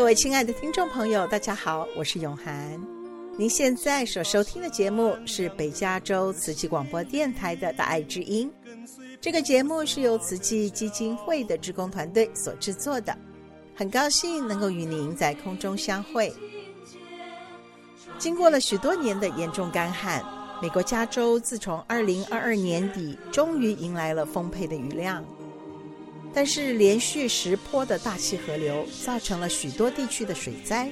各位亲爱的听众朋友，大家好，我是永涵。您现在所收听的节目是北加州慈济广播电台的大爱之音。这个节目是由慈济基金会的职工团队所制作的。很高兴能够与您在空中相会。经过了许多年的严重干旱，美国加州自从2022年底终于迎来了丰沛的雨量，但是连续十坡的大气河流造成了许多地区的水灾。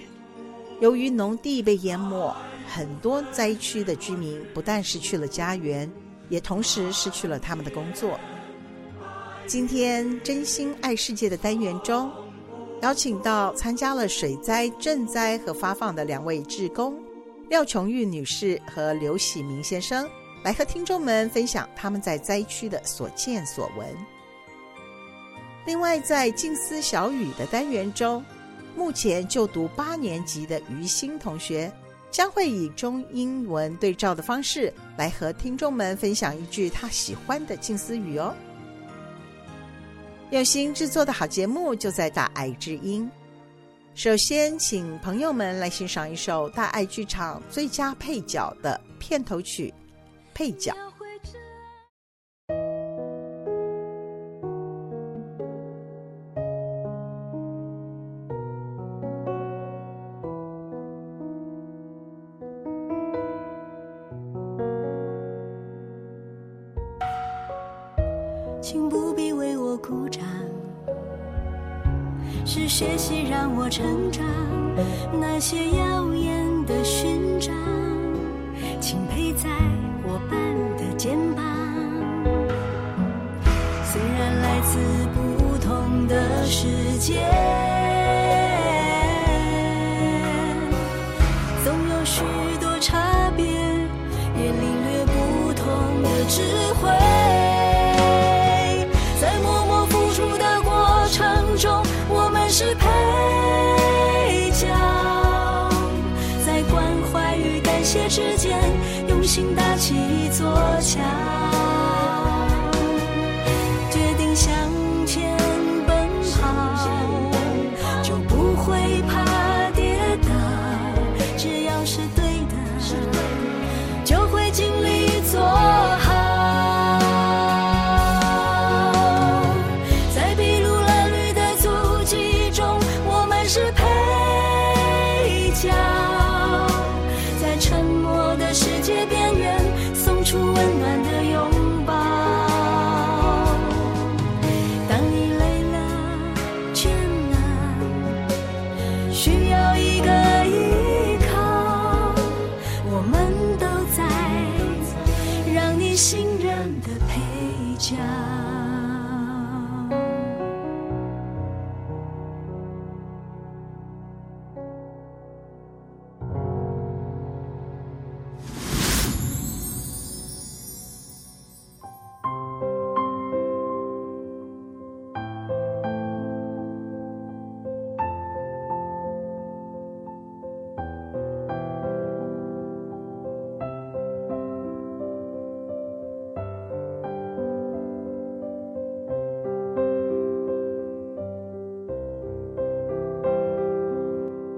由于农地被淹没，很多灾区的居民不但失去了家园，也同时失去了他们的工作。今天真心爱世界的单元中，邀请到参加了水灾赈灾和发放的两位志工廖琼玉女士和刘喜明先生，来和听众们分享他们在灾区的所见所闻。另外，在静思小语的单元中，目前就读八年级的于欣同学，将会以中英文对照的方式来和听众们分享一句他喜欢的静思语哦。用心制作的好节目就在大爱之音。首先，请朋友们来欣赏一首大爱剧场最佳配角的片头曲《配角》。成世界边缘送出温暖。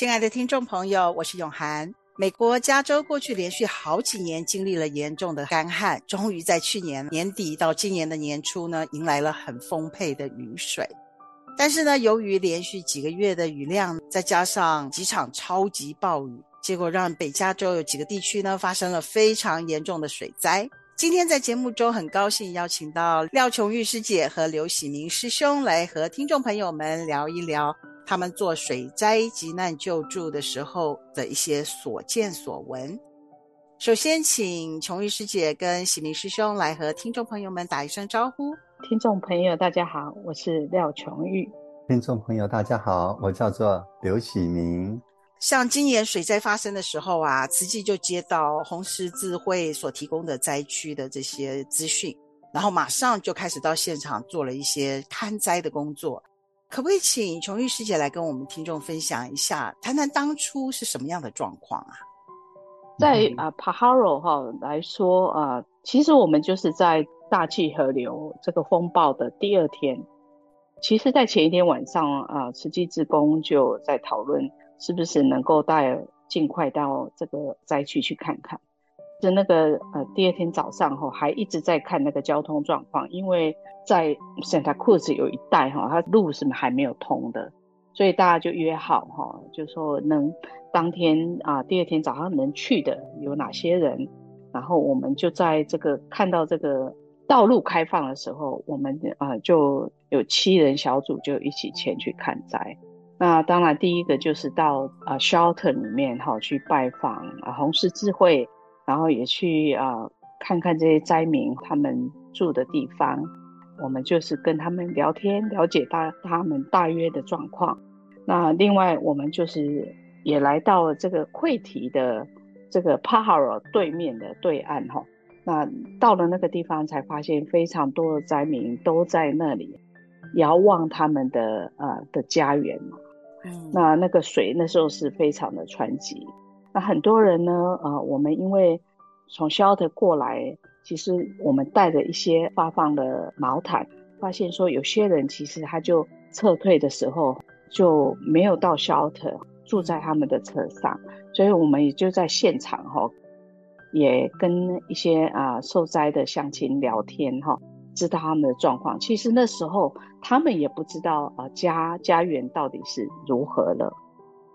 亲爱的听众朋友，我是永涵。美国加州过去连续好几年经历了严重的干旱，终于在去年年底到今年的年初呢，迎来了很丰沛的雨水。但是呢，由于连续几个月的雨量，再加上几场超级暴雨，结果让北加州有几个地区呢发生了非常严重的水灾。今天在节目中，很高兴邀请到廖琼玉师姐和刘喜明师兄来和听众朋友们聊一聊。他们做水灾急难救助的时候的一些所见所闻。首先，请琼玉师姐跟喜明师兄来和听众朋友们打一声招呼。听众朋友，大家好，我是廖琼玉。听众朋友，大家好，我叫做刘喜明。像今年水灾发生的时候啊，慈济就接到红十字会所提供的灾区的这些资讯，然后马上就开始到现场做了一些勘灾的工作。可不可以请琼玉师姐来跟我们听众分享一下，谈谈当初是什么样的状况啊？在啊 Paharo 哈来说啊，其实我们就是在大气河流这个风暴的第二天。其实，在前一天晚上啊，慈济志工就在讨论是不是能够带尽快到这个灾区去看看。就那个呃，第二天早上哈，还一直在看那个交通状况，因为在 Santa Cruz 有一带哈，它路是还没有通的，所以大家就约好哈，就说能当天啊，第二天早上能去的有哪些人，然后我们就在这个看到这个道路开放的时候，我们啊就有七人小组就一起前去看灾。那当然第一个就是到啊 shelter 里面哈去拜访啊红十字会。然后也去啊、看看这些灾民他们住的地方，我们就是跟他们聊天，了解大他们大约的状况。那另外我们就是也来到了这个溃堤的这个 Pajaro 对面的对岸哈。那到了那个地方才发现非常多的灾民都在那里遥望他们的呃的家园嘛。那那个水那时候是非常的湍急。那很多人呢，呃，我们因为从 shelter 过来，其实我们带着一些发放的毛毯，发现说有些人其实他就撤退的时候就没有到 shelter，住在他们的车上，所以我们也就在现场哈，也跟一些啊、受灾的乡亲聊天哈，知道他们的状况。其实那时候他们也不知道啊、呃、家家园到底是如何了。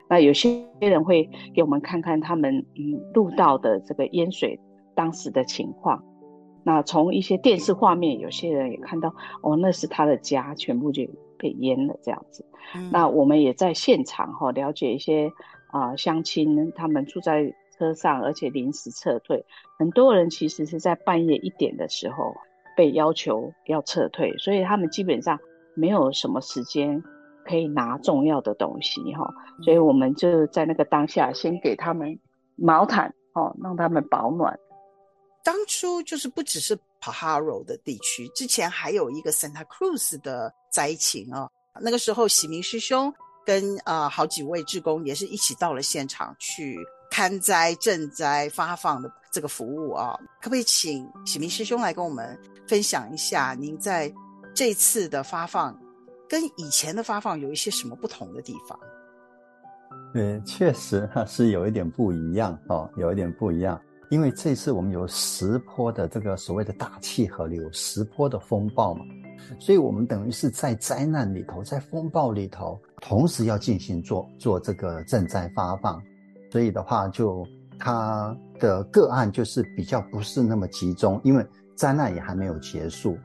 那有些人会给我们看看他们嗯录到的这个淹水当时的情况。那从一些电视画面，有些人也看到哦，那是他的家全部就被淹了这样子。嗯、那我们也在现场哈、哦、了解一些啊乡亲，他们住在车上，而且临时撤退。很多人其实是在半夜一点的时候被要求要撤退，所以他们基本上没有什么时间。可以拿重要的东西哈，所以我们就在那个当下先给他们毛毯哦，让他们保暖。当初就是不只是 Pajaro 的地区，之前还有一个 Santa Cruz 的灾情啊。那个时候喜明师兄跟啊、呃、好几位志工也是一起到了现场去勘灾、赈灾、发放的这个服务啊。可不可以请喜明师兄来跟我们分享一下您在这次的发放？跟以前的发放有一些什么不同的地方？对，确实哈是有一点不一样哦，有一点不一样。因为这次我们有十波的这个所谓的大气河流，十波的风暴嘛，所以我们等于是在灾难里头，在风暴里头，同时要进行做做这个赈灾发放，所以的话就他的个案就是比较不是那么集中，因为灾难也还没有结束。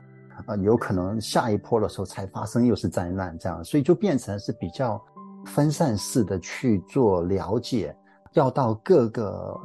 啊，有可能下一波的时候才发生，又是灾难这样，所以就变成是比较分散式的去做了解，要到各个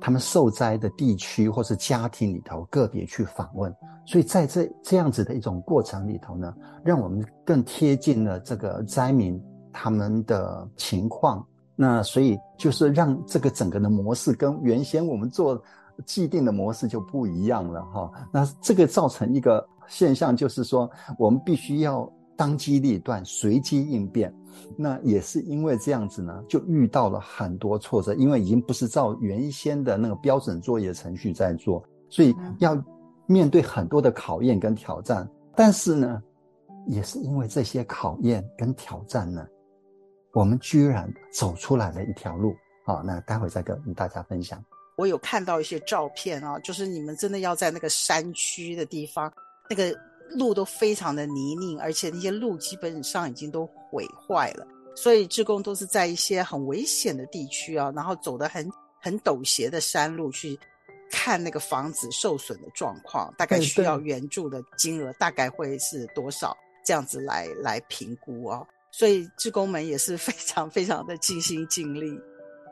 他们受灾的地区或是家庭里头个别去访问，所以在这这样子的一种过程里头呢，让我们更贴近了这个灾民他们的情况，那所以就是让这个整个的模式跟原先我们做既定的模式就不一样了哈，那这个造成一个。现象就是说，我们必须要当机立断、随机应变。那也是因为这样子呢，就遇到了很多挫折，因为已经不是照原先的那个标准作业程序在做，所以要面对很多的考验跟挑战。但是呢，也是因为这些考验跟挑战呢，我们居然走出来了一条路。好，那待会再跟大家分享。我有看到一些照片啊，就是你们真的要在那个山区的地方，那个路都非常的泥泞，而且那些路基本上已经都毁坏了，所以志工都是在一些很危险的地区啊，然后走得很很陡斜的山路去看那个房子受损的状况，大概需要援助的金额大概会是多少，这样子来来评估啊，所以志工们也是非常非常的尽心尽力。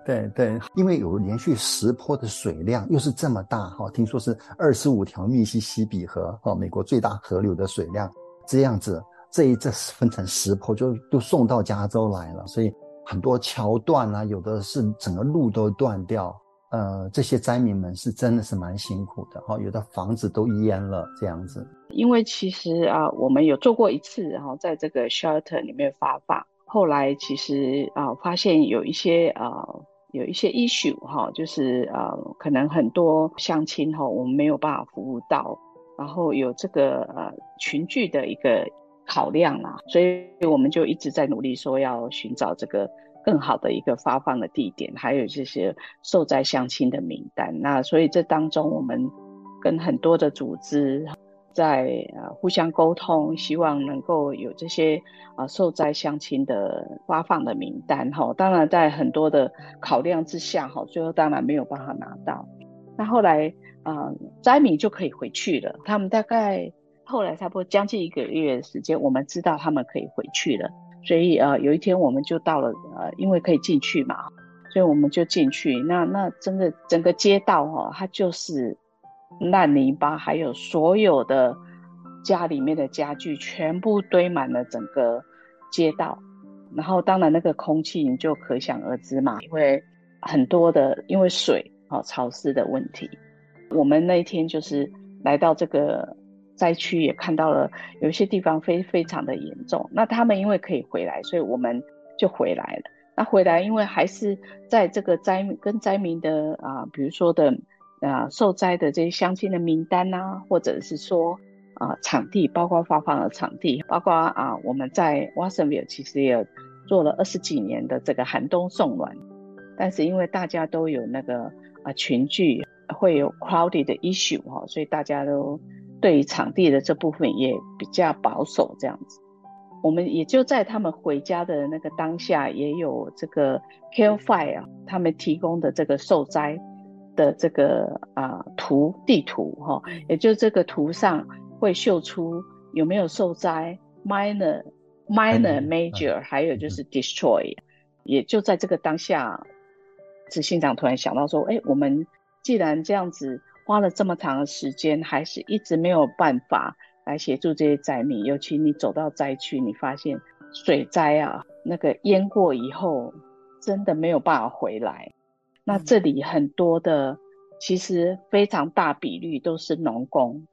对对，因为有连续十坡的水量，又是这么大哈，听说是二十五条密西西比河哈，美国最大河流的水量，这样子这一这分成十坡，就都送到加州来了，所以很多桥断啊，有的是整个路都断掉，呃，这些灾民们是真的是蛮辛苦的哈，有的房子都淹了这样子。因为其实啊，我们有做过一次，然后在这个 shelter 里面发放，后来其实啊，发现有一些啊。有一些 issue 哈，就是呃，可能很多乡亲哈，我们没有办法服务到，然后有这个呃群聚的一个考量啦，所以我们就一直在努力说要寻找这个更好的一个发放的地点，还有这些受灾乡亲的名单。那所以这当中我们跟很多的组织。在呃互相沟通，希望能够有这些啊、受灾乡亲的发放的名单哈。当然在很多的考量之下哈，最后当然没有办法拿到。那后来啊、灾民就可以回去了。他们大概后来差不多将近一个月的时间，我们知道他们可以回去了。所以呃有一天我们就到了呃，因为可以进去嘛，所以我们就进去。那那真的整个街道哈，它就是。烂泥巴，还有所有的家里面的家具，全部堆满了整个街道。然后，当然那个空气你就可想而知嘛，因为很多的因为水啊潮湿的问题。我们那一天就是来到这个灾区，也看到了有些地方非非常的严重。那他们因为可以回来，所以我们就回来了。那回来，因为还是在这个灾跟灾民的啊，比如说的。啊，受灾的这些乡亲的名单啊，或者是说啊，场地，包括发放的场地，包括啊，我们在 Watsonville 其实也做了二十几年的这个寒冬送暖，但是因为大家都有那个啊群聚，会有 crowded 的 issue 哈，所以大家都对于场地的这部分也比较保守这样子。我们也就在他们回家的那个当下，也有这个 Carefire 啊，他们提供的这个受灾。的这个啊图地图哈，也就这个图上会秀出有没有受灾，minor、minor、major，还有就是 destroy，也就在这个当下，执行长突然想到说，哎，我们既然这样子花了这么长的时间，还是一直没有办法来协助这些灾民，尤其你走到灾区，你发现水灾啊，那个淹过以后，真的没有办法回来。那这里很多的，其实非常大比率都是农工，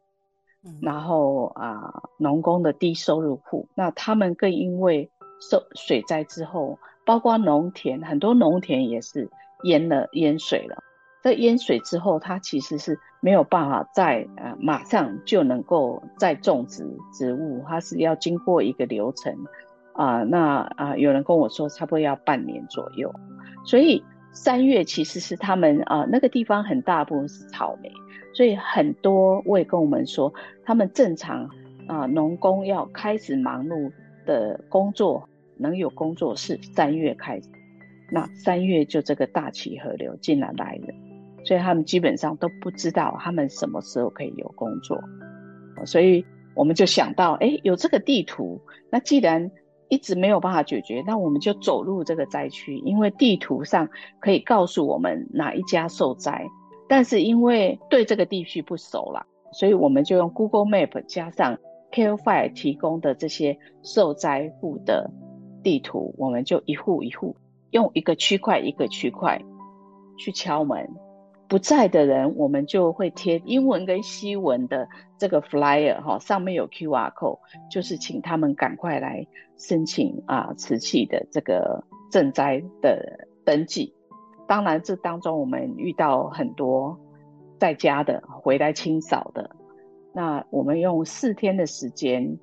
嗯、然后啊，农工的低收入户，那他们更因为受水灾之后，包括农田，很多农田也是淹了淹水了。在淹水之后，它其实是没有办法再呃马上就能够再种植植物，它是要经过一个流程啊、那啊、有人跟我说，差不多要半年左右，所以。三月其实是他们啊、那个地方很大部分是草莓，所以很多我也跟我们说，他们正常啊，农工要开始忙碌的工作，能有工作是三月开始。那三月就这个大气河流竟然来了，所以他们基本上都不知道他们什么时候可以有工作，所以我们就想到，哎，有这个地图，那既然。一直没有办法解决，那我们就走入这个灾区，因为地图上可以告诉我们哪一家受灾，但是因为对这个地区不熟啦，所以我们就用 Google Map 加上 CARE Five 提供的这些受灾户的地图，我们就一户一户用一个区块一个区块去敲门。不在的人，我们就会贴英文跟西文的这个 flyer 哈，上面有 QR code，就是请他们赶快来申请啊瓷器的这个赈灾的登记。当然，这当中我们遇到很多在家的回来清扫的，那我们用四天的时间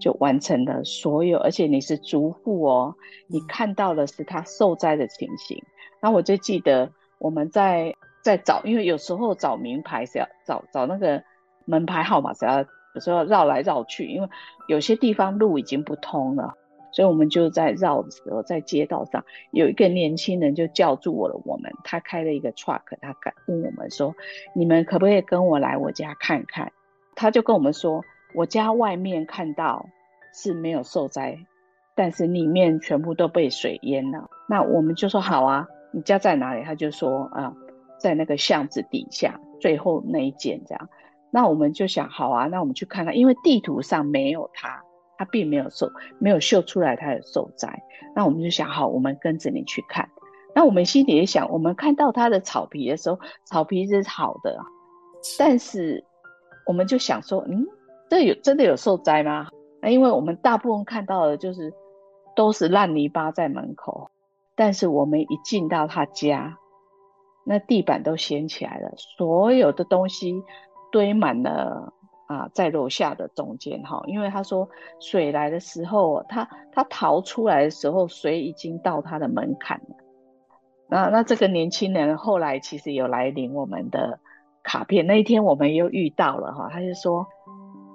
就完成了所有，而且你是逐户哦，你看到的是他受灾的情形。那我就记得我们在在找，因为有时候找名牌是要找找那个门牌号码是要有时候绕来绕去，因为有些地方路已经不通了。所以我们就在绕的时候，在街道上有一个年轻人就叫住我了。我们他开了一个 truck，他问我们说：“你们可不可以跟我来我家看看？”他就跟我们说：“我家外面看到是没有受灾，但是里面全部都被水淹了。”那我们就说：“好啊，你家在哪里？”他就说：“啊，在那个巷子底下最后那一间这样。”那我们就想：“好啊，那我们去看看，因为地图上没有他。”他并没有受，没有秀出来他有受灾，那我们就想，好，我们跟着你去看。那我们心里也想，我们看到他的草皮的时候，草皮是好的，但是我们就想说，嗯，这有真的有受灾吗？那因为我们大部分看到的就是都是烂泥巴在门口，但是我们一进到他家，那地板都掀起来了，所有的东西堆满了。啊，在楼下的中间哈，因为他说水来的时候，他他逃出来的时候，水已经到他的门槛了。那那这个年轻人后来其实有来领我们的卡片，那一天我们又遇到了哈，他就说，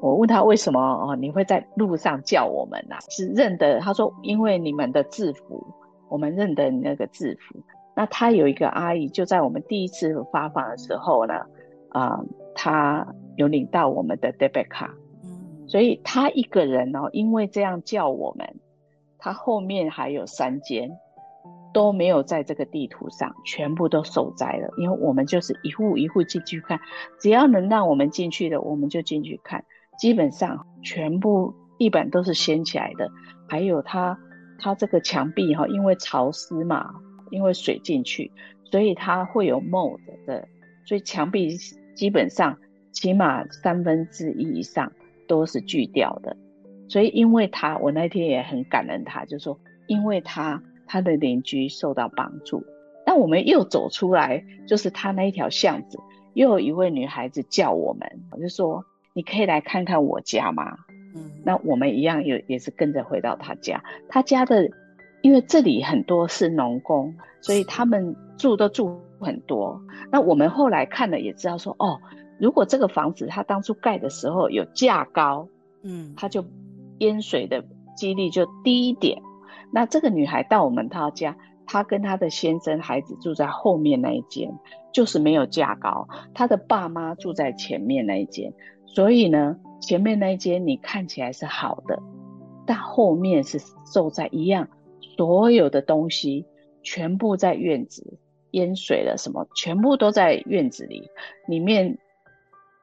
我问他为什么哦，你会在路上叫我们呐？是认得，他说因为你们的制服，我们认得你那个制服。那他有一个阿姨就在我们第一次发放的时候呢，啊、呃，他。有领到我们的 debit 卡，嗯，所以他一个人哦，因为这样叫我们，他后面还有三间都没有在这个地图上，全部都受灾了。因为我们就是一户一户进去看，只要能让我们进去的，我们就进去看。基本上全部地板都是掀起来的，还有它它这个墙壁哈，因为潮湿嘛，因为水进去，所以它会有 mold 的，所以墙壁基本上。起码三分之一以上都是锯掉的，所以因为他，我那天也很感恩他，就说因为他他的邻居受到帮助。那我们又走出来，就是他那一条巷子，又有一位女孩子叫我们，我就说你可以来看看我家吗？嗯，那我们一样也也是跟着回到他家，他家的，因为这里很多是农工，所以他们住都住很多。那我们后来看了也知道说哦。如果这个房子它当初盖的时候有架高，嗯，它就淹水的几率就低一点。那这个女孩到我们她家，她跟她的先生孩子住在后面那一间，就是没有架高。她的爸妈住在前面那一间，所以呢，前面那一间你看起来是好的，但后面是受灾一样，所有的东西全部在院子淹水了，什么全部都在院子里里面。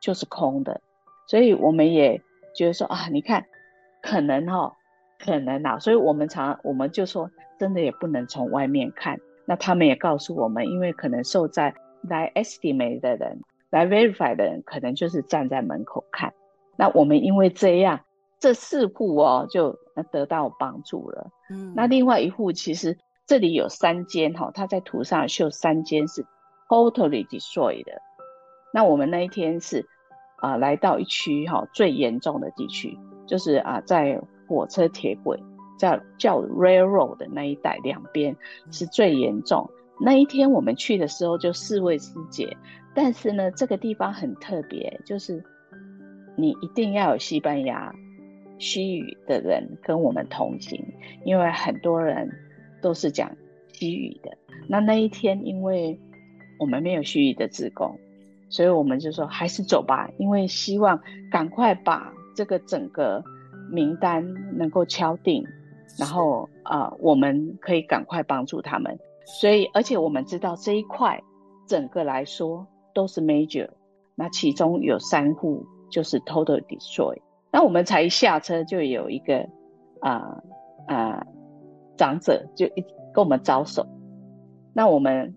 就是空的，所以我们也觉得说啊，你看，可能哈、哦，可能啊，所以我们常我们就说，真的也不能从外面看。那他们也告诉我们，因为可能受灾来 estimate 的人，来 verify 的人，可能就是站在门口看。那我们因为这样，这四户哦就得到帮助了。嗯，那另外一户其实这里有三间哈、哦，他在图上秀三间是 totally destroyed 的。那我们那一天是。啊、呃，来到一区哈最严重的地区，就是啊，在火车铁轨叫叫 railroad 的那一带，两边是最严重。那一天我们去的时候就四位师姐，但是呢，这个地方很特别，就是你一定要有西班牙西语的人跟我们同行，因为很多人都是讲西语的。那那一天，因为我们没有西语的职工。所以我们就说还是走吧，因为希望赶快把这个整个名单能够敲定，然后啊、呃，我们可以赶快帮助他们。所以，而且我们知道这一块整个来说都是 major，那其中有三户就是 total destroy。那我们才一下车就有一个啊啊、呃呃、长者就一跟我们招手，那我们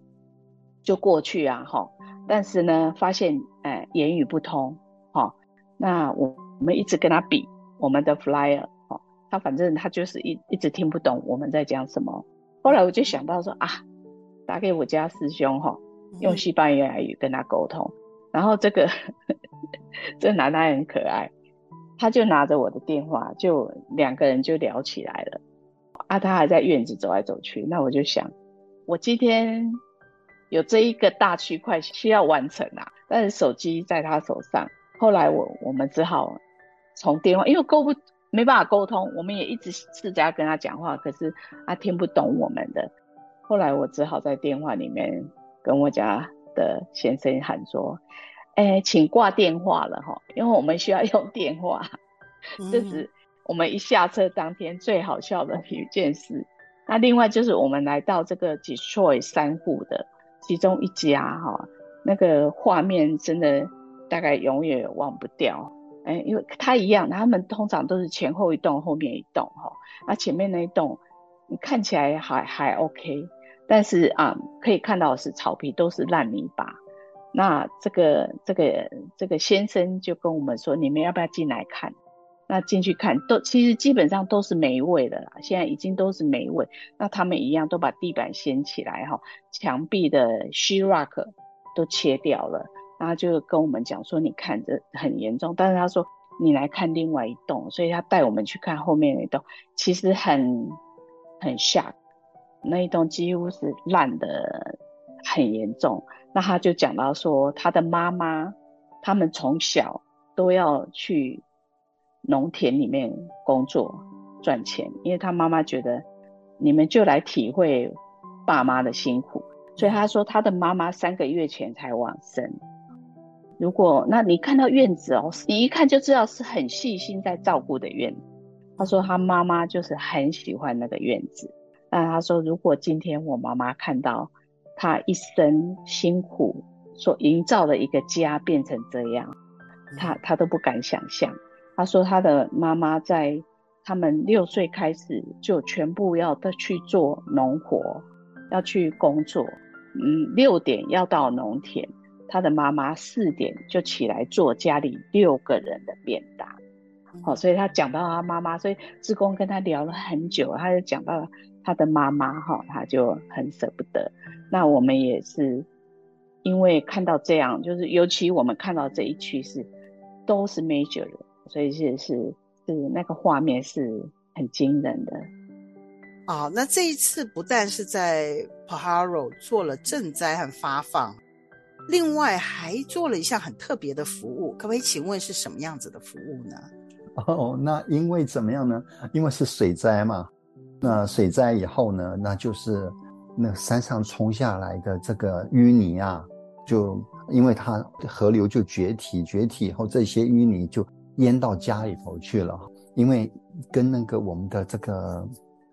就过去啊，哈。但是呢，发现哎言语不通，好、哦，那我我们一直跟他比我们的 flyer，哦，他反正他就是一一直听不懂我们在讲什么。后来我就想到说啊，打给我家师兄哈、哦，用西班牙语跟他沟通。然后这个 这男的很可爱，他就拿着我的电话，就两个人就聊起来了。啊，他还在院子走来走去，那我就想，我今天有这一个大区块需要完成啊，但是手机在他手上。后来我我们只好从电话，因为沟不没办法沟通，我们也一直试着要跟他讲话，可是他听不懂我们的。后来我只好在电话里面跟我家的先生喊说：“哎，请挂电话了哈，因为我们需要用电话。”这是我们一下车当天最好笑的一件事。那另外就是我们来到这个 Detroit 三户的其中一家哈，那个画面真的。大概永远忘不掉，哎，因为它一样，他们通常都是前后一栋，后面一栋哈。那前面那一栋，你看起来还还 OK，但是啊、嗯，可以看到是草皮都是烂泥巴。那这个这个这个先生就跟我们说，你们要不要进来看？那进去看，都其实基本上都是霉味的啦，现在已经都是霉味。那他们一样都把地板掀起来哈，墙壁的 she rock 都切掉了。然后就跟我们讲说，你看这很严重，但是他说你来看另外一栋，所以他带我们去看后面那栋，其实很很吓，那一栋几乎是烂的很严重。那他就讲到说，他的妈妈他们从小都要去农田里面工作赚钱，因为他妈妈觉得你们就来体会爸妈的辛苦，所以他说他的妈妈三个月前才往生。如果那你看到院子哦，你一看就知道是很细心在照顾的院子。他说他妈妈就是很喜欢那个院子。那他说如果今天我妈妈看到他一生辛苦所营造的一个家变成这样，他他都不敢想象。他说他的妈妈在他们六岁开始就全部要都去做农活，要去工作，嗯，六点要到农田。他的妈妈四点就起来做家里六个人的便当，好，所以他讲到他妈妈，所以志工跟他聊了很久，他就讲到他的妈妈，哈，他就很舍不得。那我们也是因为看到这样，就是尤其我们看到这一区是都是 major 的，所以是是是那个画面是很惊人的。哦，那这一次不但是在 Pajaro 做了赈灾和发放。另外还做了一项很特别的服务，可不可以请问是什么样子的服务呢？哦，那因为怎么样呢？因为是水灾嘛，那水灾以后呢，那就是那山上冲下来的这个淤泥啊，就因为它河流就决堤，决堤以后这些淤泥就淹到家里头去了，因为跟那个我们的这个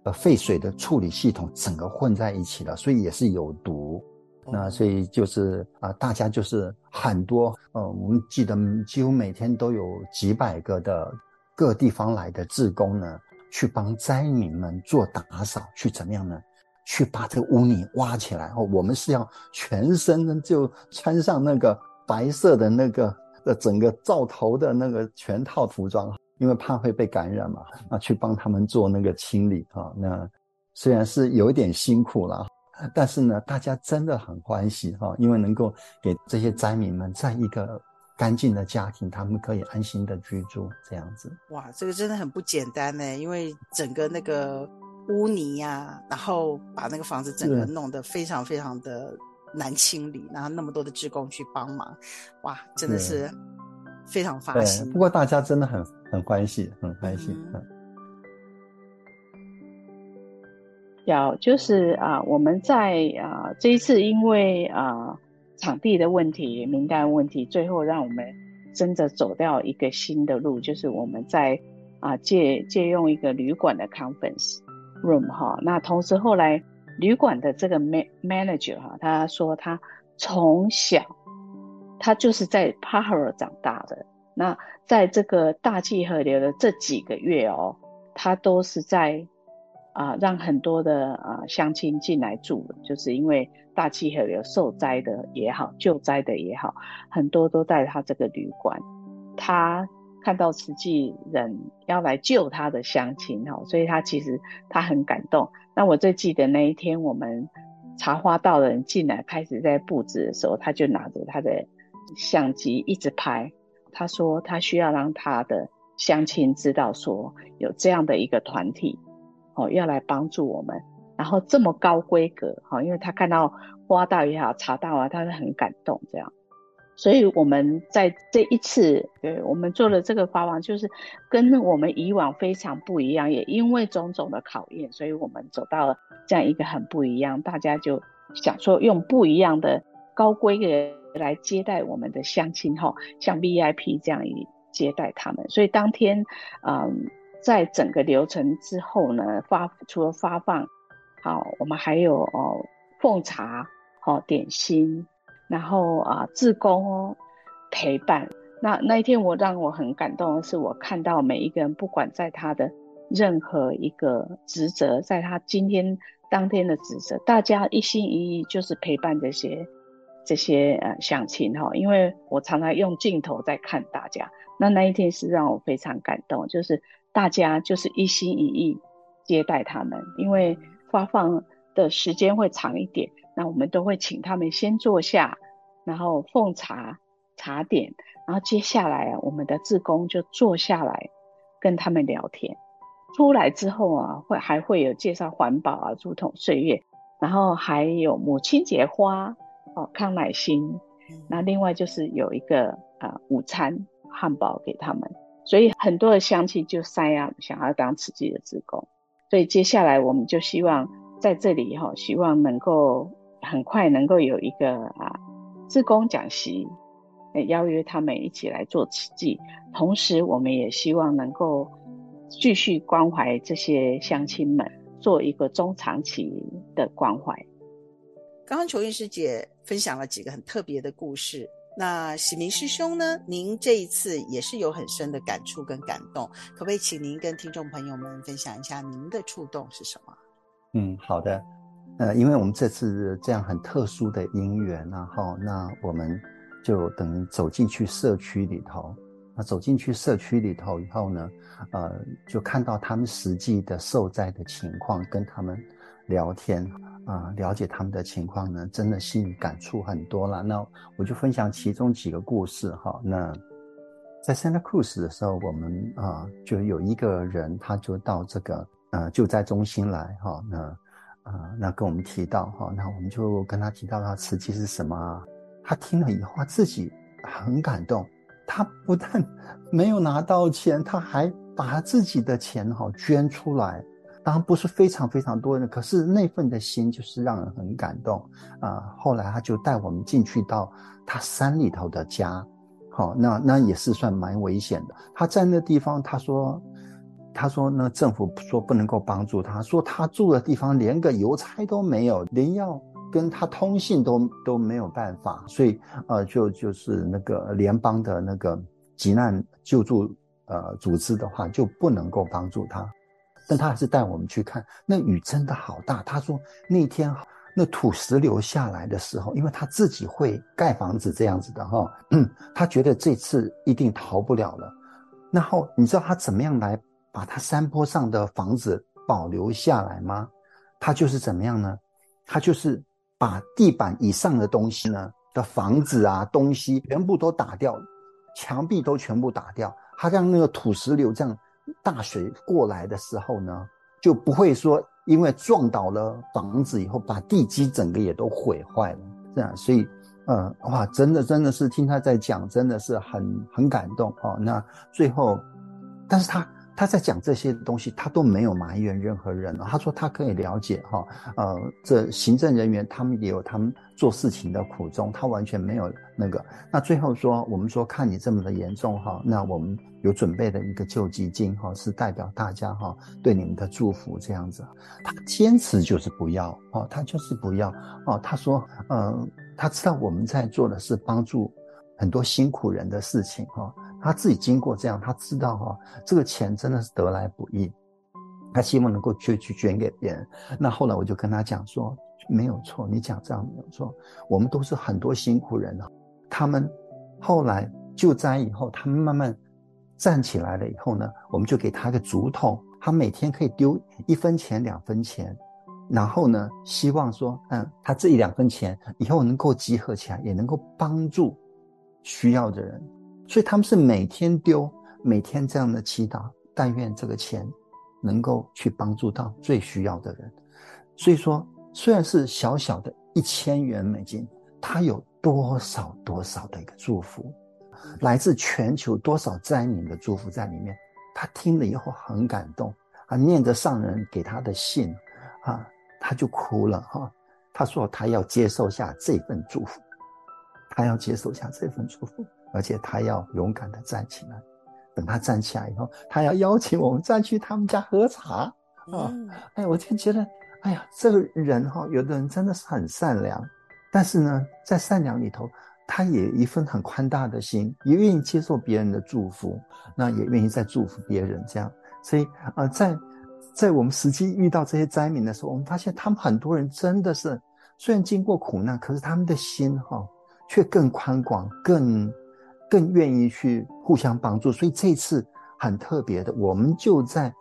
呃废水的处理系统整个混在一起了，所以也是有毒。那所以就是啊，大家就是很多，呃，我们记得几乎每天都有几百个的各地方来的志工呢，去帮灾民们做打扫，去怎么样呢？去把这个污泥挖起来。哦，我们是要全身就穿上那个白色的那个的整个罩头的那个全套服装，因为怕会被感染嘛。啊，去帮他们做那个清理啊。那虽然是有一点辛苦了。但是呢，大家真的很欢喜哈，因为能够给这些灾民们在一个干净的家庭，他们可以安心的居住，这样子。哇，这个真的很不简单呢，因为整个那个污泥呀、啊，然后把那个房子整个弄得非常非常的难清理，然后那么多的职工去帮忙，哇，真的是非常发心。不过大家真的很很欢喜，很欢喜。嗯要就是啊，我们在啊这一次因为啊场地的问题、名单问题，最后让我们真的走掉一个新的路，就是我们在啊借借用一个旅馆的 conference room 哈。那同时后来旅馆的这个 man manager 哈，他说他从小他就是在 p a h a r o 长大的，那在这个大气河流的这几个月哦，他都是在。啊，让很多的啊乡亲进来住，就是因为大气河流受灾的也好，救灾的也好，很多都在他这个旅馆。他看到慈济人要来救他的乡亲哈，所以他其实他很感动。那我最记得那一天，我们茶花道人进来开始在布置的时候，他就拿着他的相机一直拍。他说他需要让他的乡亲知道说有这样的一个团体。哦，要来帮助我们，然后这么高规格哈，因为他看到花道也好，茶道啊，他是很感动这样。所以我们在这一次，对，我们做了这个发放，就是跟我们以往非常不一样，也因为种种的考验，所以我们走到了这样一个很不一样，大家就想说用不一样的高规格来接待我们的乡亲哈，像 VIP 这样一接待他们。所以当天，嗯，在整个流程之后呢，发除了发放，好，我们还有哦奉茶，好点心。然后啊，志工哦，陪伴。那那一天，我让我很感动的是，我看到每一个人，不管在他的任何一个职责，在他今天当天的职责，大家一心一意就是陪伴这些这些呃乡亲哈。因为我常常用镜头在看大家，那那一天是让我非常感动，就是大家就是一心一意接待他们，因为发放的时间会长一点。那我们都会请他们先坐下，然后奉茶茶点，然后接下来啊，我们的志工就坐下来跟他们聊天。出来之后啊，会还会有介绍环保啊，竹筒岁月，然后还有母亲节花哦，康乃馨。那另外就是有一个啊、呃、午餐汉堡给他们，所以很多的乡亲就三样想要当慈济的志工。所以接下来我们就希望在这里哈，希望能够。很快能够有一个啊，自工讲习，邀约他们一起来做慈济。同时，我们也希望能够继续关怀这些乡亲们，做一个中长期的关怀。刚刚琼玉师姐分享了几个很特别的故事，那喜明师兄呢？您这一次也是有很深的感触跟感动，可不可以请您跟听众朋友们分享一下您的触动是什么？嗯，好的。呃，因为我们这次这样很特殊的因缘然后，那我们就等于走进去社区里头，那走进去社区里头以后呢，呃，就看到他们实际的受灾的情况，跟他们聊天啊，了解他们的情况呢，真的心里感触很多了。那我就分享其中几个故事哈。那在 Santa Cruz 的时候，我们啊，就有一个人，他就到这个呃救灾中心来哈，那。啊、那跟我们提到哈，那我们就跟他提到他慈济是什么？他听了以后，他自己很感动。他不但 没有拿到钱，他还把他自己的钱哈捐出来。当然不是非常非常多的，可是那份的心就是让人很感动啊、后来他就带我们进去到他山里头的家，好，那那也是算蛮危险的。他在那地方，他说。他说：“那政府说不能够帮助他，说他住的地方连个邮差都没有，连要跟他通信都都没有办法，所以呃，就就是那个联邦的那个急难救助呃组织的话，就不能够帮助他。但他还是带我们去看，那雨真的好大。他说那天那土石流下来的时候，因为他自己会盖房子这样子的哈，嗯，他觉得这次一定逃不了了。然后你知道他怎么样来？”把他山坡上的房子保留下来吗？他就是怎么样呢？他就是把地板以上的东西呢的房子啊东西全部都打掉，墙壁都全部打掉。他让那个土石流这样大水过来的时候呢，就不会说因为撞倒了房子以后把地基整个也都毁坏了。这样，所以，嗯，哇，真的真的是听他在讲，真的是很很感动哦。那最后，但是他。他在讲这些东西，他都没有埋怨任何人。他说他可以了解哈，呃，这行政人员他们也有他们做事情的苦衷，他完全没有那个。那最后说，我们说看你这么的严重哈，那我们有准备的一个救济金哈，是代表大家哈对你们的祝福这样子。他坚持就是不要哦，他就是不要哦。他说，呃，他知道我们在做的是帮助很多辛苦人的事情哈。他自己经过这样，他知道哈、哦，这个钱真的是得来不易，他希望能够去去捐给别人。那后来我就跟他讲说，没有错，你讲这样没有错，我们都是很多辛苦人啊。他们后来救灾以后，他们慢慢站起来了以后呢，我们就给他个竹筒，他每天可以丢一分钱两分钱，然后呢，希望说，嗯，他这一两分钱以后能够集合起来，也能够帮助需要的人。所以他们是每天丢，每天这样的祈祷，但愿这个钱能够去帮助到最需要的人。所以说，虽然是小小的一千元美金，它有多少多少的一个祝福，来自全球多少灾民的祝福在里面。他听了以后很感动，啊，念着上人给他的信，啊，他就哭了哈。他说他要接受下这份祝福，他要接受下这份祝福，而且他要勇敢的站起来。等他站起来以后，他要邀请我们再去他们家喝茶啊！哎，我就觉得，哎呀，这个人哈，有的人真的是很善良，但是呢，在善良里头。他也一份很宽大的心，也愿意接受别人的祝福，那也愿意再祝福别人，这样。所以啊、呃，在在我们实际遇到这些灾民的时候，我们发现他们很多人真的是，虽然经过苦难，可是他们的心哈、哦，却更宽广，更更愿意去互相帮助。所以这次很特别的，我们就在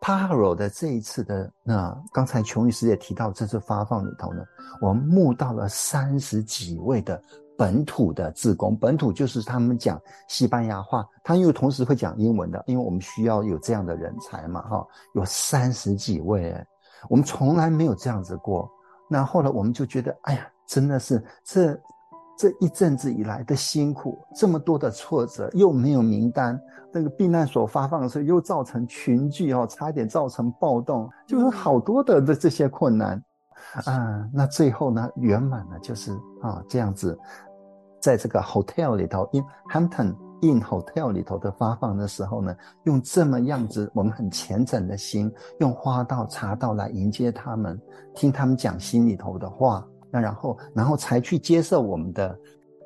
Pajaro 的这一次的那刚才琼玉师也提到这次发放里头呢，我们募到了三十几位的。本土的志工，本土就是他们讲西班牙话，他又同时会讲英文的，因为我们需要有这样的人才嘛，哈，有三十几位，我们从来没有这样子过。那后来我们就觉得，哎呀，真的是这这一阵子以来的辛苦，这么多的挫折，又没有名单，那个避难所发放的时候又造成群聚哦，差一点造成暴动，就是好多的的这些困难，啊，那最后呢，圆满了，就是啊这样子。在这个 hotel 里头，in Hampton Inn Hotel 里头的发放的时候呢，用这么样子我们很虔诚的心，用花道茶道来迎接他们，听他们讲心里头的话，那然后然后才去接受我们的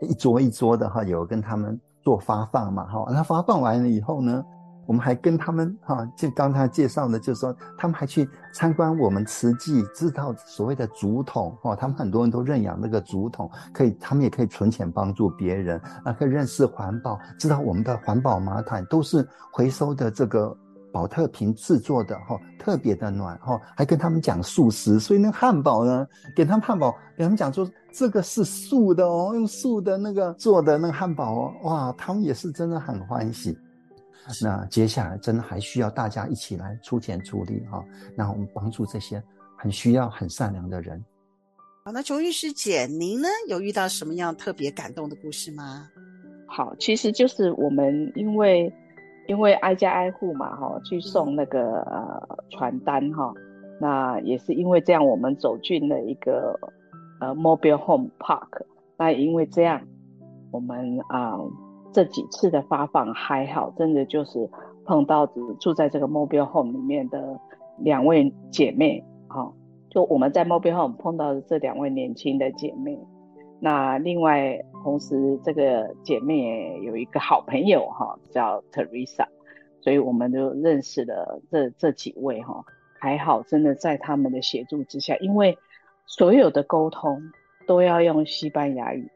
一桌一桌的哈，有跟他们做发放嘛哈，那发放完了以后呢，我们还跟他们哈，就刚才介绍的，就是说他们还去参观我们慈济，知道所谓的竹筒哦，他们很多人都认养那个竹筒，可以，他们也可以存钱帮助别人，啊，可以认识环保，知道我们的环保马桶都是回收的这个宝特瓶制作的哈，特别的暖哈，还跟他们讲素食，所以那汉堡呢，给他们汉堡，给他们讲说这个是素的哦，用素的那个做的那个汉堡哦，哇，他们也是真的很欢喜。那接下来真的还需要大家一起来出钱出力哈，那我们帮助这些很需要、很善良的人。好，那琼玉师姐，您呢有遇到什么样特别感动的故事吗？好，其实就是我们因为因为挨家挨户嘛哈，去送那个呃传单哈，那也是因为这样，我们走进了一个呃 Mobile Home Park，那因为这样，我们啊。这几次的发放还好，真的就是碰到住在这个 mobile home 里面的两位姐妹，哈、哦，就我们在 mobile home 碰到的这两位年轻的姐妹。那另外，同时这个姐妹有一个好朋友，哈、叫 Teresa，所以我们就认识了这这几位，哈、哦，还好，真的在他们的协助之下，因为所有的沟通都要用西班牙语。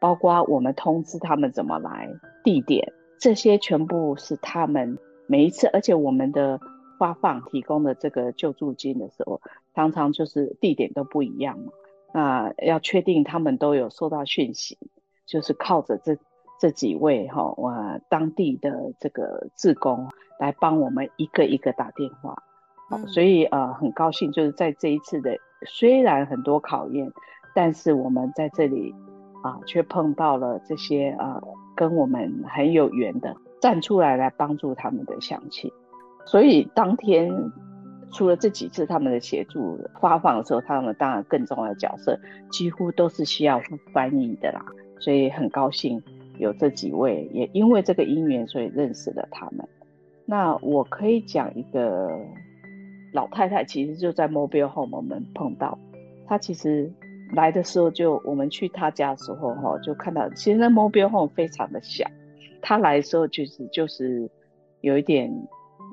包括我们通知他们怎么来，地点这些全部是他们每一次，而且我们的发放提供的这个救助金的时候，常常就是地点都不一样嘛。那要确定他们都有收到讯息，就是靠着这这几位哈，哇，当地的这个志工来帮我们一个一个打电话。嗯、所以呃很高兴，就是在这一次的虽然很多考验，但是我们在这里。啊，却碰到了这些啊，跟我们很有缘的，站出来来帮助他们的乡亲。所以当天除了这几次他们的协助发放的时候，他们当然更重要的角色几乎都是需要翻译的啦。所以很高兴有这几位，也因为这个因缘，所以认识了他们。那我可以讲一个老太太，其实就在 Mobile Home 我们碰到，她其实。来的时候就我们去她家的时候哈，就看到其实那 mobile home 非常的小。她来的时候就是就是有一点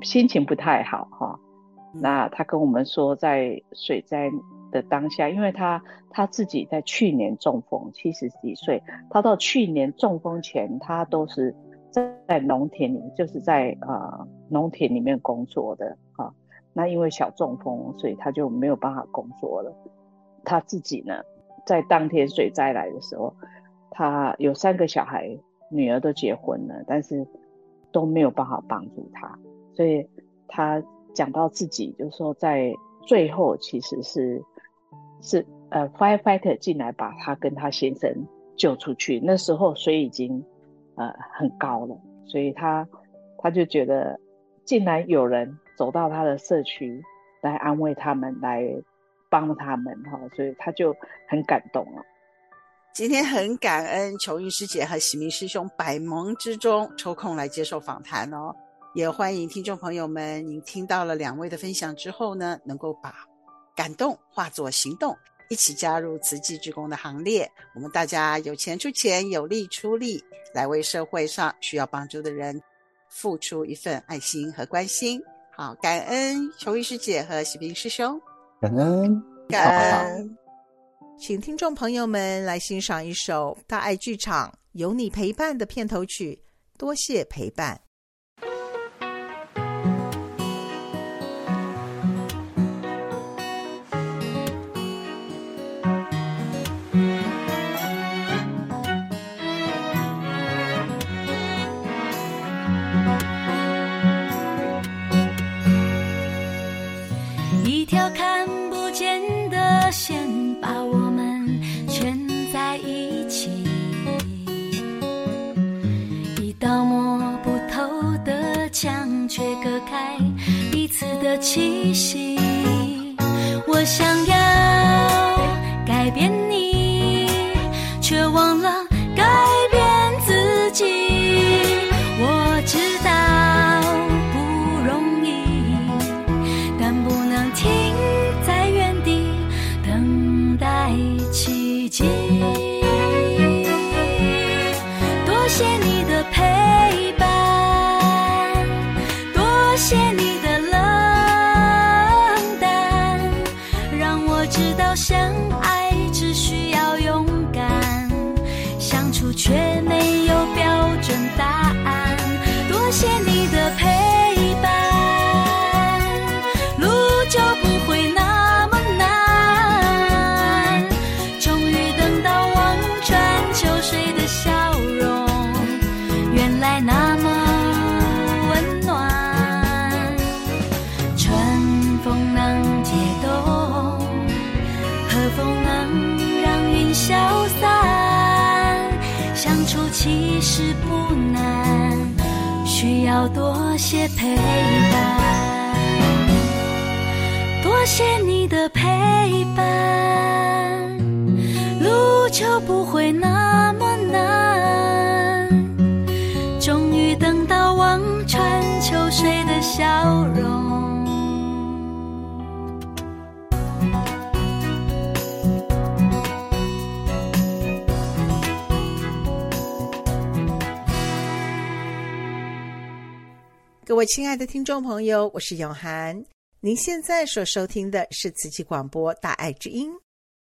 心情不太好哈。那他跟我们说，在水灾的当下，因为他他自己在去年中风，七十几岁，他到去年中风前，他都是在农田里，就是在呃农田里面工作的啊。那因为小中风，所以他就没有办法工作了。他自己呢，在当天水灾来的时候，他有三个小孩，女儿都结婚了，但是都没有办法帮助他。所以他讲到自己，就是说在最后其实是是呃 firefighter 进来把他跟他先生救出去。那时候水已经呃很高了，所以他他就觉得竟然有人走到他的社区来安慰他们，来帮他们哈，所以他就很感动了。今天很感恩琼玉师姐和喜明师兄百忙之中抽空来接受访谈哦，也欢迎听众朋友们，您听到了两位的分享之后呢，能够把感动化作行动，一起加入慈济志工的行列。我们大家有钱出钱，有力出力，来为社会上需要帮助的人付出一份爱心和关心。好，感恩琼玉师姐和喜明师兄，感恩，感恩。请听众朋友们来欣赏一首大爱剧场有你陪伴的片头曲，多谢陪伴。的气息。我想要要多些陪伴，多谢你的陪伴，路就不会那么难。终于等到望穿秋水的笑容。各位亲爱的听众朋友，我是永涵。您现在所收听的是慈济广播《大爱之音》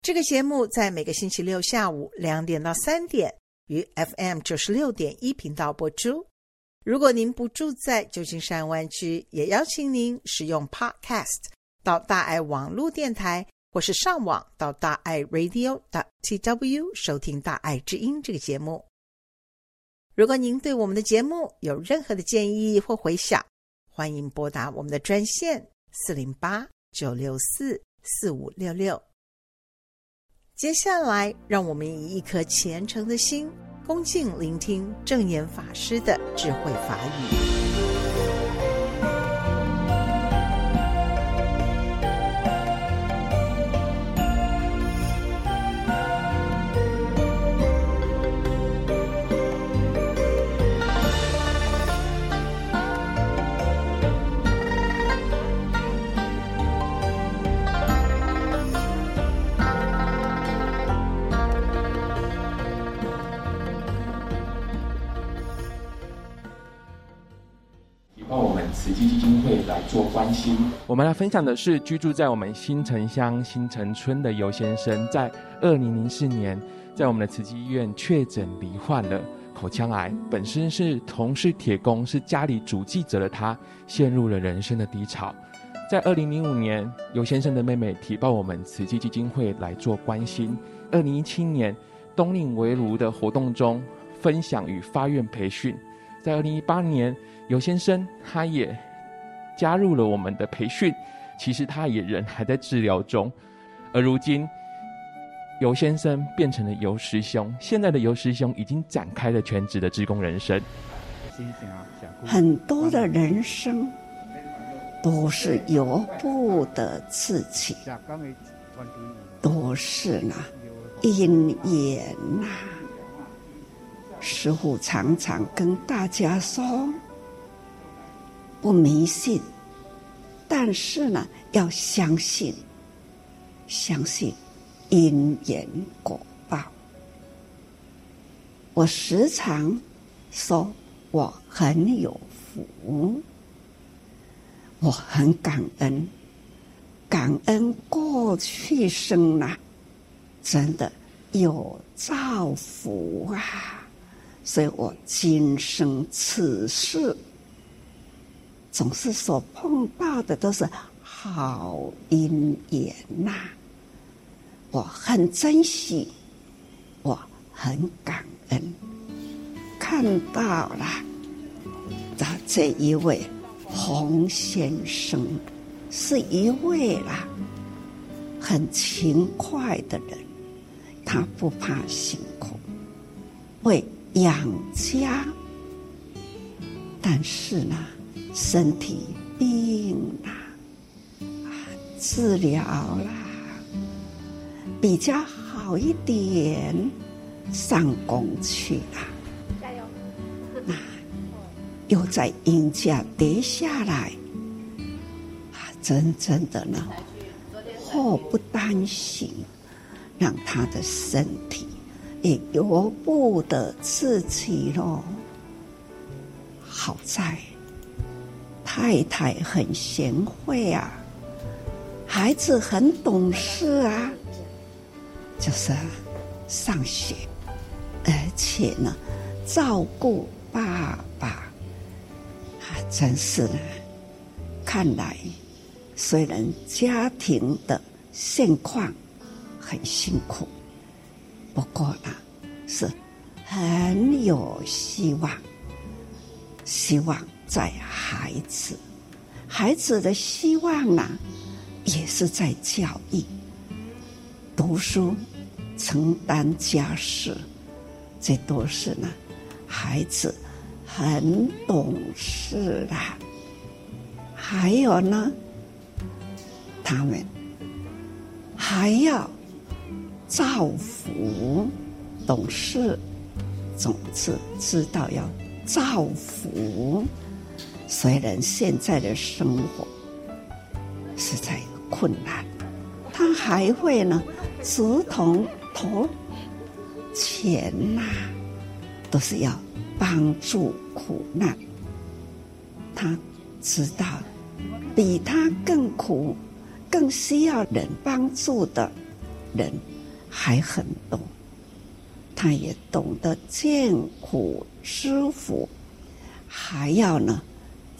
这个节目，在每个星期六下午两点到三点于 FM 九十六点一频道播出。如果您不住在旧金山湾区，也邀请您使用 Podcast 到大爱网络电台，或是上网到大爱 Radio TW 收听《大爱之音》这个节目。如果您对我们的节目有任何的建议或回想，欢迎拨打我们的专线四零八九六四四五六六。接下来，让我们以一颗虔诚的心，恭敬聆听正言法师的智慧法语。做关心，我们来分享的是居住在我们新城乡新城村的尤先生，在二零零四年，在我们的慈济医院确诊罹患了口腔癌。本身是同事铁工，是家里主计者的他，陷入了人生的低潮。在二零零五年，尤先生的妹妹提报我们慈济基金会来做关心。二零一七年，冬令围炉的活动中，分享与发愿培训。在二零一八年，尤先生他也。加入了我们的培训，其实他也人还在治疗中。而如今，尤先生变成了尤师兄，现在的尤师兄已经展开了全职的职工人生。很多的人生都是由不得自己，都是呢因缘呐。师傅常常跟大家说，不迷信，但是呢要相信，相信因缘果报。我时常说。我很有福，我很感恩，感恩过去生呐，真的有造福啊，所以我今生此世总是所碰到的都是好因缘呐，我很珍惜，我很感恩。看到了，的这一位洪先生是一位啦，很勤快的人，他不怕辛苦，为养家，但是呢，身体病了，啊，治疗啦，比较好一点，上工去了。又在阴架跌下来，啊，真正的呢，祸不单行，让他的身体也由不得自己喽。好在太太很贤惠啊，孩子很懂事啊，就是上学，而且呢，照顾爸爸。啊真是呢，看来虽然家庭的现况很辛苦，不过呢，是很有希望。希望在孩子，孩子的希望呢，也是在教育、读书、承担家事，这都是呢，孩子。很懂事啦，还有呢，他们还要造福，懂事，总之知道要造福。虽然现在的生活实在困难，他还会呢，直头钱呐、都是要。帮助苦难，他知道比他更苦、更需要人帮助的人还很多。他也懂得见苦知福，还要呢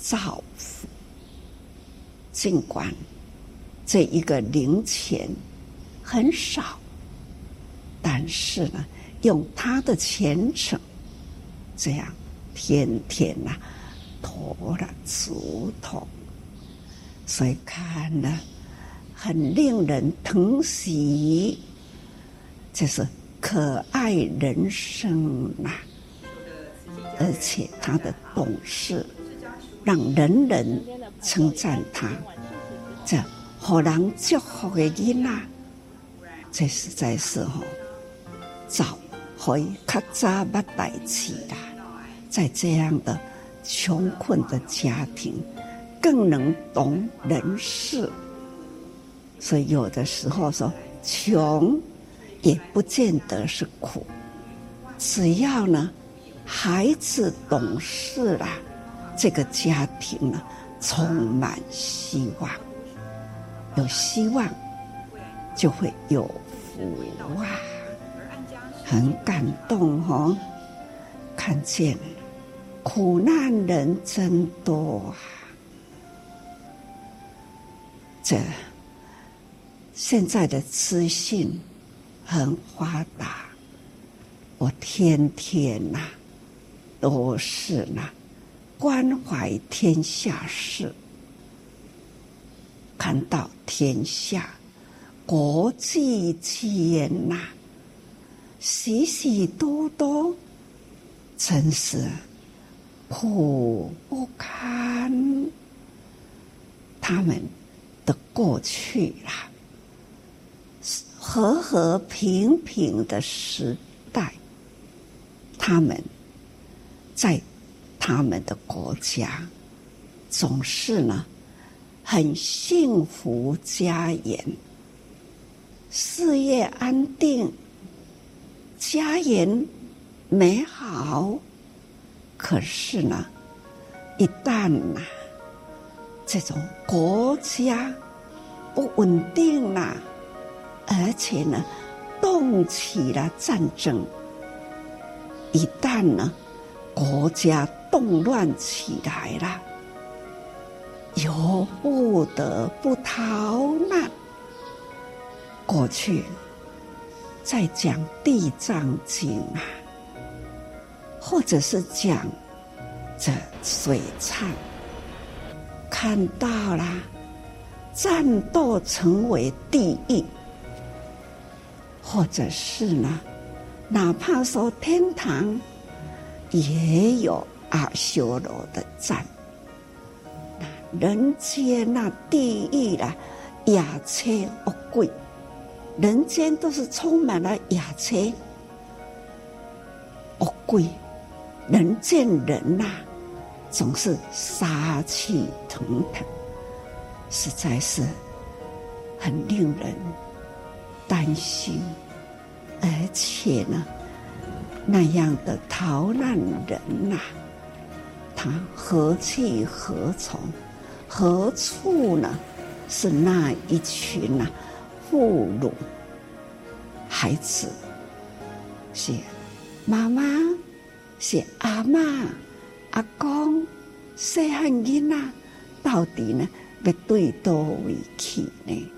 造福。尽管这一个零钱很少，但是呢，用他的虔诚。这样，天天呐、啊，驮了竹筒，所以看了很令人疼惜，就是可爱人生呐、啊，而且他的懂事，让人人称赞他，这好人祝福的囡呐，这实在是吼，早。可以较早捌代志啦，在这样的穷困的家庭，更能懂人事。所以有的时候说穷，也不见得是苦。只要呢，孩子懂事啦，这个家庭呢，充满希望。有希望，就会有福啊。很感动哦，看见苦难人真多啊！这现在的资讯很发达，我天天呐、都是呢关怀天下事，看到天下国际间呐，许许多多，真是苦不堪。他们的过去啦，和和平平的时代，他们在他们的国家总是呢很幸福家园，事业安定，家园美好。可是呢，一旦呐，这种国家不稳定了，而且呢，动起了战争。一旦呢，国家动乱起来了，由不得不逃难。过去在讲《地藏经》啊，或者是讲这水忏。看到了，战斗成为地狱，或者是呢，哪怕说天堂也有阿修罗的战，那人间那地狱啦，雅车恶鬼，人间都是充满了雅车恶鬼，人见人呐。总是杀气腾腾，实在是很令人担心。而且呢，那样的逃难人呐、他何去何从？何处呢？是那一群呐、啊，妇孺、孩子，是妈妈，是阿嬷。阿公，细汉囡仔，到底呢要对多位去呢？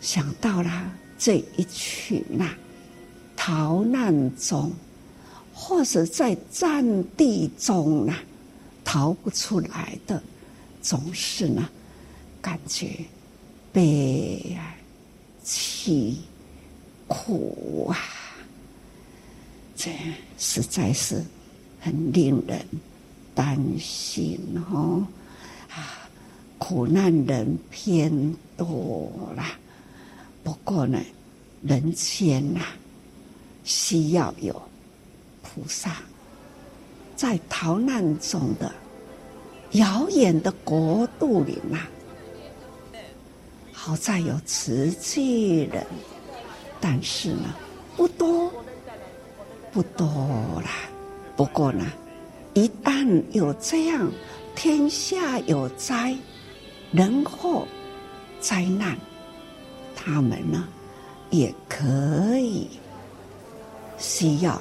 想到了这一群呐、啊，逃难中，或者在战地中呐、啊，逃不出来的，总是呢，感觉悲啊、凄苦啊！这实在是。很令人担心哦，啊，苦难人偏多啦。不过呢，人间呐、需要有菩萨，在逃难中的遥远的国度里嘛，好在有慈济人，但是呢，不多，不多啦。不过呢，一旦有这样天下有灾、人祸、灾难，他们呢也可以需要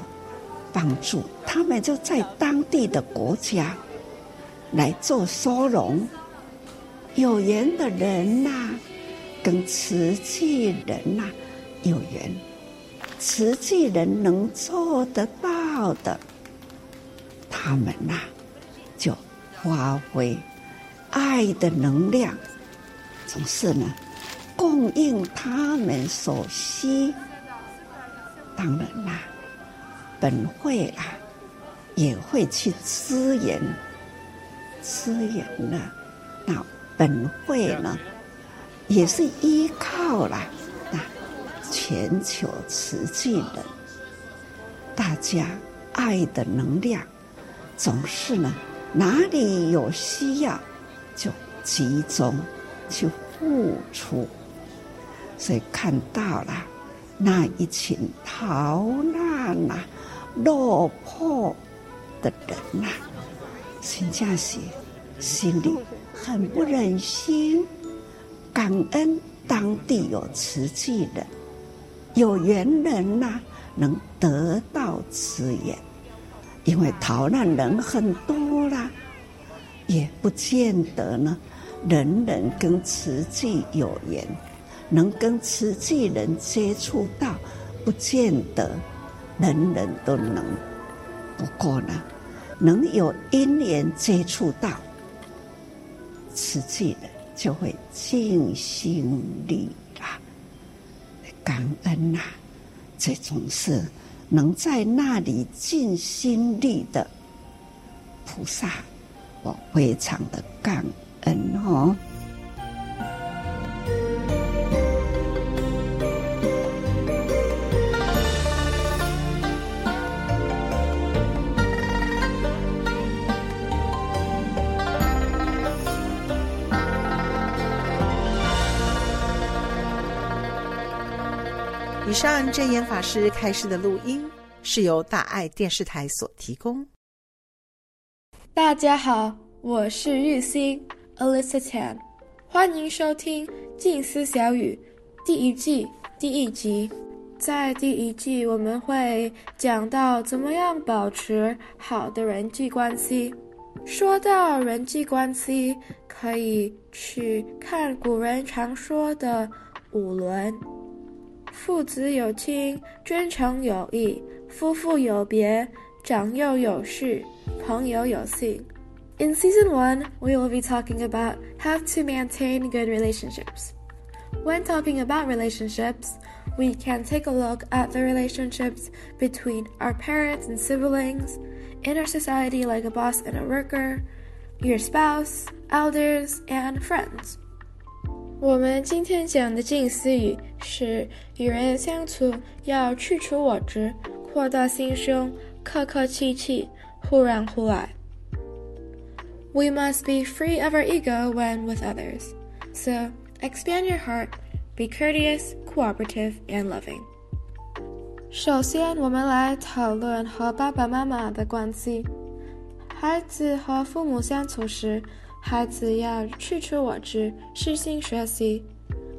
帮助，他们就在当地的国家来做收容。有缘的人呐、跟慈济人呐、有缘，慈济人能做得到的。他们呐、就发挥爱的能量，总是呢供应他们所需。当然啦，本会啊也会去支援，支援呢。那本会呢，也是依靠了那全球慈济人，大家爱的能量。总是呢，哪里有需要，就集中去付出。所以看到了那一群逃难呐、啊、落魄的人呐、啊，真正是心里很不忍心。感恩当地有慈济人，有缘人呐、能得到资源。因为逃难人很多啦，也不见得呢，人人跟慈济有缘，能跟慈济人接触到，不见得人人都能。不过呢，能有因缘接触到实际的，就会尽心力啊，感恩呐、啊，这种是能在那里尽心力的菩萨，我非常的感恩哦。以上正言法师开示的录音是由大爱电视台所提供。大家好，我是玉心 Alyssa Tan，欢迎收听《静思小语》第一季第一集。在第一季，我们会讲到怎么样保持好的人际关系。说到人际关系，可以去看古人常说的五伦。父子有亲，君臣有义，夫妇有别，长幼有序，朋友有信。In season 1, we will be talking about how to maintain good relationships. When talking about relationships, we can take a look at the relationships between our parents and siblings, in our society like a boss and a worker, your spouse, elders, and friends. 我们今天讲的近思语是与人相处要去除我执，扩大心胸，客客气气，互让互爱。We must be free of our ego when with others. So expand your heart, be courteous, cooperative, and loving. 首先，我们来讨论和爸爸妈妈的关系。孩子和父母相处时，孩子要去除我执，虚心学习。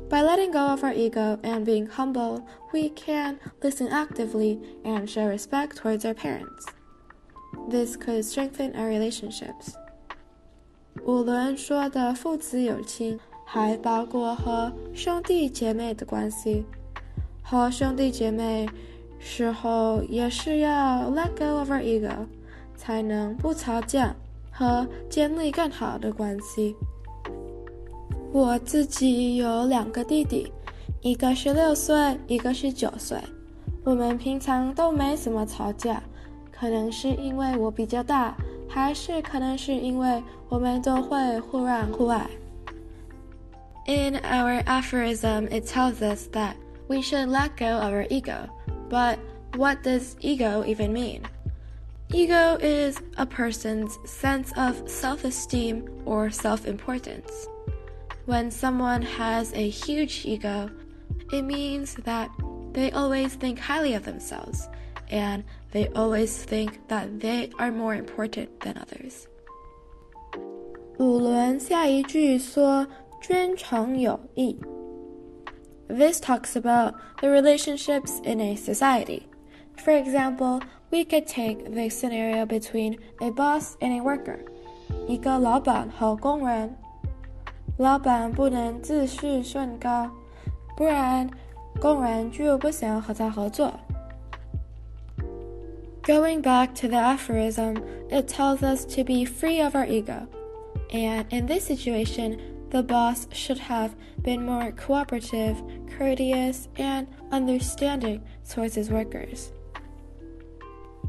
By letting go of our ego and being humble, we can listen actively and show respect towards our parents. This could strengthen our relationships. 五伦说的父子有亲，还包括和兄弟姐妹的关系。和兄弟姐妹时候也是要 let go of our ego，才能不吵架。和建立更好的关系。我自己有两个弟弟，一个是六岁，一个是九岁。我们平常都没怎么吵架，可能是因为我比较大，还是可能是因为我们都会互让互爱。In our aphorism, it tells us that we should let go of our ego. But what does ego even mean? Ego is a person's sense of self esteem or self importance. When someone has a huge ego, it means that they always think highly of themselves and they always think that they are more important than others. 五轮下一句说君臣有义. This talks about the relationships in a society. For example, we could take the scenario between a boss and a worker. worker，一个老板和工人。老板不能自视甚高，不然工人就不想和他合作。Going back to the aphorism, it tells us to be free of our ego. And in this situation, the boss should have been more cooperative, courteous, and understanding towards his workers.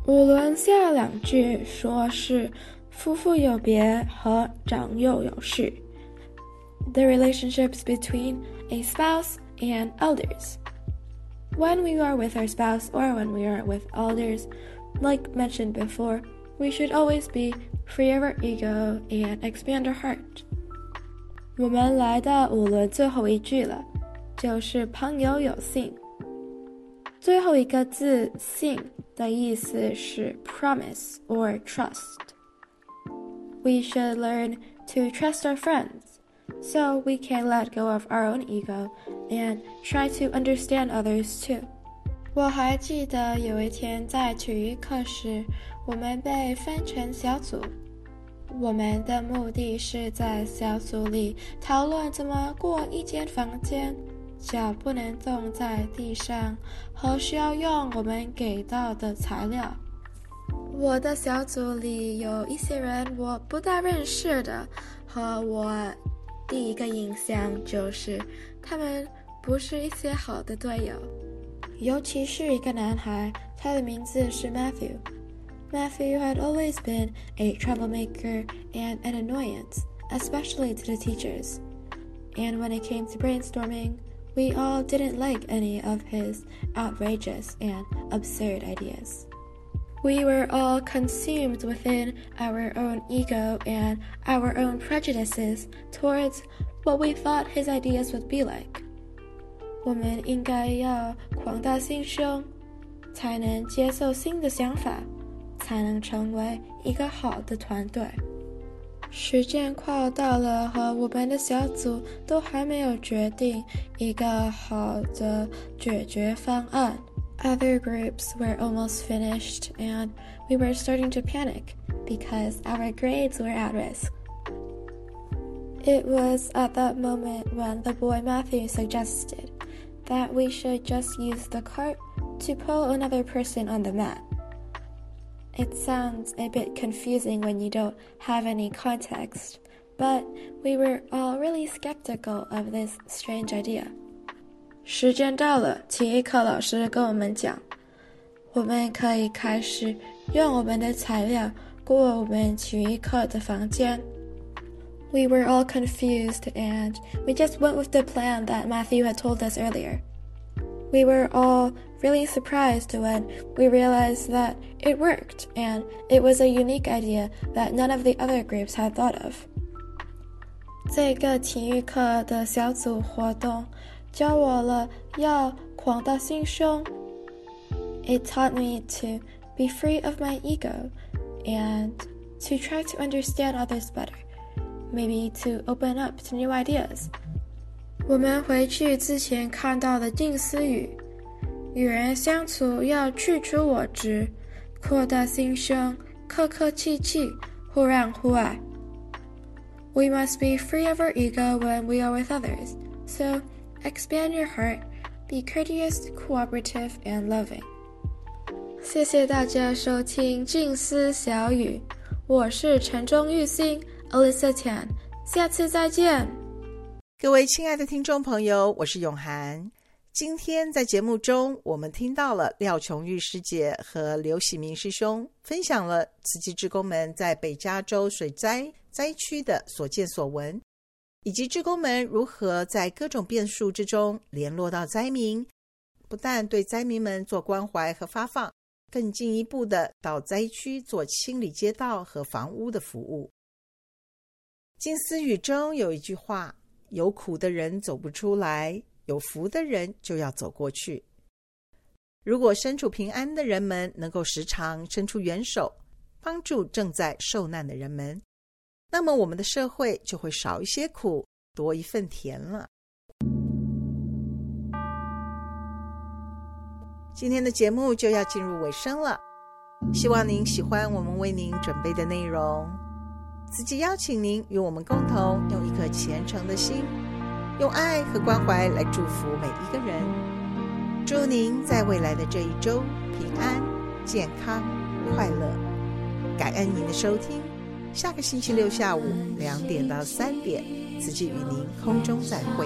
五轮下两句说是夫妇有别和长幼有序，the relationships between a spouse and elders. When we are with our spouse or when we are with elders, like mentioned before, we should always be free of our ego and expand our heart. 的意思是 promise or trust. We should learn to trust our friends so we can let go of our own ego and try to understand others too. 我还记得有一天在体育课时，我们被分成小组。我们的目的是在小组里讨论怎么过一间房间。脚不能动在地上，和需要用我们给到的材料。我的小组里有一些人我不大认识的，和我第一个印象就是他们不是一些好的队友，尤其是一个男孩，他的名字是 Matthew。Matthew had always been a troublemaker and an annoyance, especially to the teachers. And when it came to brainstorming, We all didn't like any of his outrageous and absurd ideas. We were all consumed within our own ego and our own prejudices towards what we thought his ideas would be like. 我们应该要广大心胸，才能接受新的想法，才能成为一个好的团队。时间快要到了，和我们的小组都还没有决定一个好的解决方案。Other groups were almost finished, and we were starting to panic because our grades were at risk. It was at that moment when the boy Matthew suggested that we should just use the cart to pull another person on the mat. It sounds a bit confusing when you don't have any context, but we were all really skeptical of this strange idea. 时间到了，体育课老师跟我们讲，我们可以开始用我们的材料过我们体育课的房间。We were all confused and we just went with the plan that Matthew had told us earlier. We were all really surprised when we realized that it worked and it was a unique idea that none of the other groups had thought of. it taught me to be free of my ego and to try to understand others better, maybe to open up to new ideas. 我们回去之前看到的近思语。与人相处要去除我执，扩大心胸，客客气气，互让互爱。We must be free of our ego when we are with others. So Expand your heart, be courteous, cooperative, and loving. 谢谢大家收听静思小语，我是城中育星 Alyssa Tan，下次再见。各位亲爱的听众朋友，我是永涵。今天在节目中，我们听到了廖琼玉师姐和刘喜明师兄分享了慈济志工们在北加州水灾灾区的所见所闻。以及志工们如何在各种变数之中联络到灾民，不但对灾民们做关怀和发放，更进一步的到灾区做清理街道和房屋的服务。金丝语中有一句话：“有苦的人走不出来，有福的人就要走过去。”如果身处平安的人们能够时常伸出援手，帮助正在受难的人们。那么我们的社会就会少一些苦，多一份甜了。今天的节目就要进入尾声了，希望您喜欢我们为您准备的内容。慈济邀请您与我们共同用一颗虔诚的心，用爱和关怀来祝福每一个人。祝您在未来的这一周平安健康快乐。感恩您的收听下个星期六下午两点到三点此际与您空中再会。